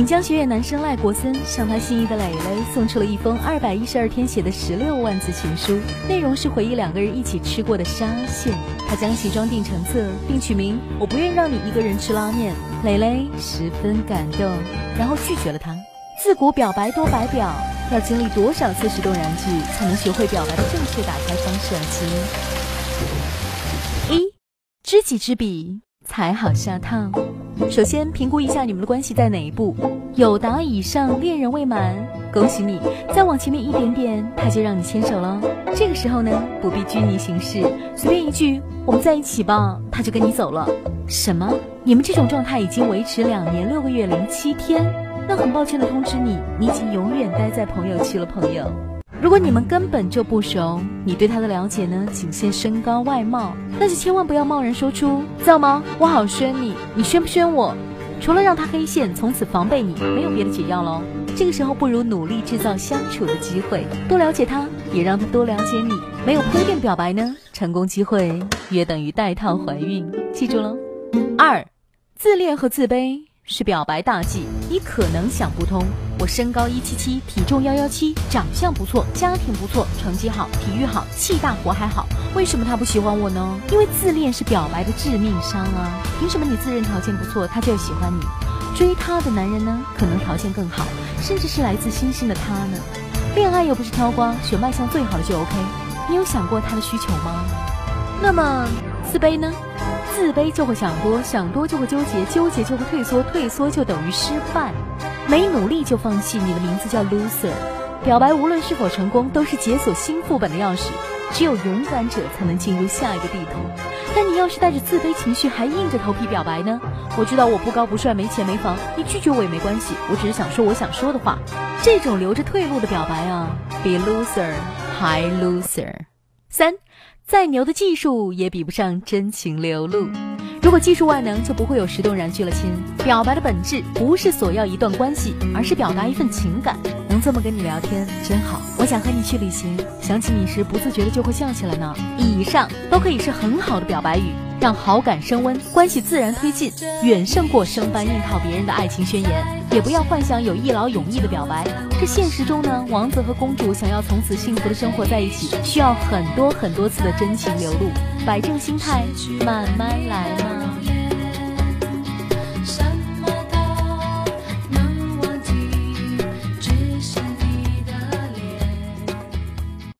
闽江学院男生赖国森向他心仪的蕾蕾送出了一封二百一十二天写的十六万字情书，内容是回忆两个人一起吃过的沙县。他将其装订成册，并取名“我不愿让你一个人吃拉面”。蕾蕾十分感动，然后拒绝了他。自古表白多白表，要经历多少次石动燃具，才能学会表白的正确打开方式啊？亲，一，知己知彼，才好下套。首先评估一下你们的关系在哪一步，有达以上，恋人未满，恭喜你。再往前面一点点，他就让你牵手了。这个时候呢，不必拘泥形式，随便一句“我们在一起吧”，他就跟你走了。什么？你们这种状态已经维持两年六个月零七天？那很抱歉的通知你，你已经永远待在朋友区了，朋友。如果你们根本就不熟，你对他的了解呢，仅限身高外貌，那就千万不要贸然说出，知道吗？我好宣你，你宣不宣我？除了让他黑线，从此防备你，没有别的解药喽。这个时候不如努力制造相处的机会，多了解他，也让他多了解你。没有铺垫表白呢，成功机会约等于带套怀孕，记住喽。二，自恋和自卑。是表白大忌，你可能想不通。我身高一七七，体重幺幺七，长相不错，家庭不错，成绩好，体育好，气大活还好，为什么他不喜欢我呢？因为自恋是表白的致命伤啊！凭什么你自认条件不错，他就喜欢你？追他的男人呢，可能条件更好，甚至是来自星星的他呢？恋爱又不是挑光，选卖相最好的就 OK。你有想过他的需求吗？那么自卑呢？自卑就会想多，想多就会纠结，纠结就会退缩，退缩就等于失败。没努力就放弃，你的名字叫 loser。表白无论是否成功，都是解锁新副本的钥匙。只有勇敢者才能进入下一个地图。但你要是带着自卑情绪还硬着头皮表白呢？我知道我不高不帅，没钱没房，你拒绝我也没关系，我只是想说我想说的话。这种留着退路的表白啊，比 loser 还 loser。三。再牛的技术也比不上真情流露。如果技术万能，就不会有石动燃具了，亲。表白的本质不是索要一段关系，而是表达一份情感。能这么跟你聊天真好，我想和你去旅行。想起你时，不自觉的就会笑起来呢。以上都可以是很好的表白语。让好感升温，关系自然推进，远胜过生搬硬套别人的爱情宣言。也不要幻想有一劳永逸的表白，这现实中呢，王子和公主想要从此幸福的生活在一起，需要很多很多次的真情流露。摆正心态，慢慢来嘛。